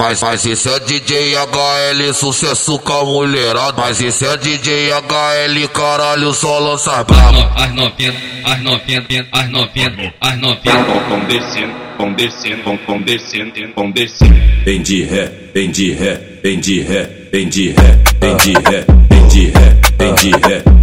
Mas, mas esse é DJ HL, sucesso com a mulherada. Mas esse é DJ HL, caralho, só lança brava. As novinhas, as novinhas, as novinhas, as novinhas. Vão descendo, vão descendo, vão, descendo, vão descendo. Vem de ré, vem de ré, vem de ré, vem de ré, vem de ré, vem de ré, vem de ré, vem de ré,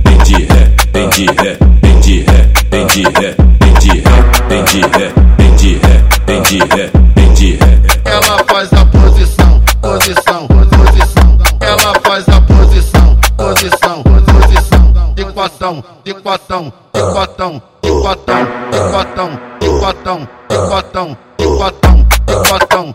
De quatão, de quatão, de quatão, de quatão, de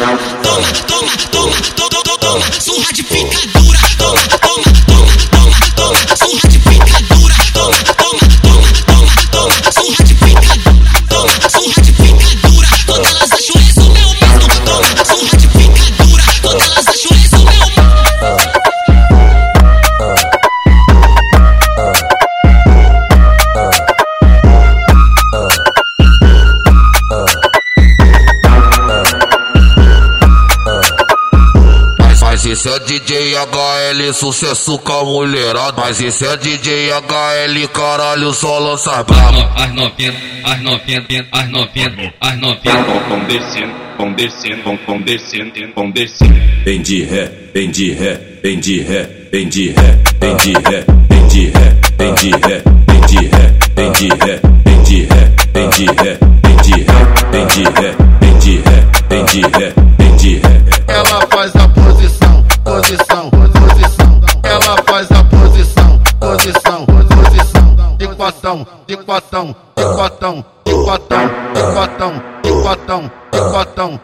yourself Esse é DJ HL, sucesso com a mulherada. Mas esse é DJ HL, caralho, só lança brava. As novinhas, as novinhas, as novinhas, as novinhas. Vão, vão descendo, vão descendo, vão, descendo, vão descendo. Vem de ré, vem de ré, vem de ré, vem de ré, vem de ré, vem de ré, vem de ré, vem de ré, vem de ré, vem de ré, vem de ré, vem de ré, vem de ré, vem de ré, vem de ré, vem de ré posição, posição. Ela faz a posição, posição, posição. De quatão, de quatão, de quatão, de quatão, de quatão, de quatão, de quatão.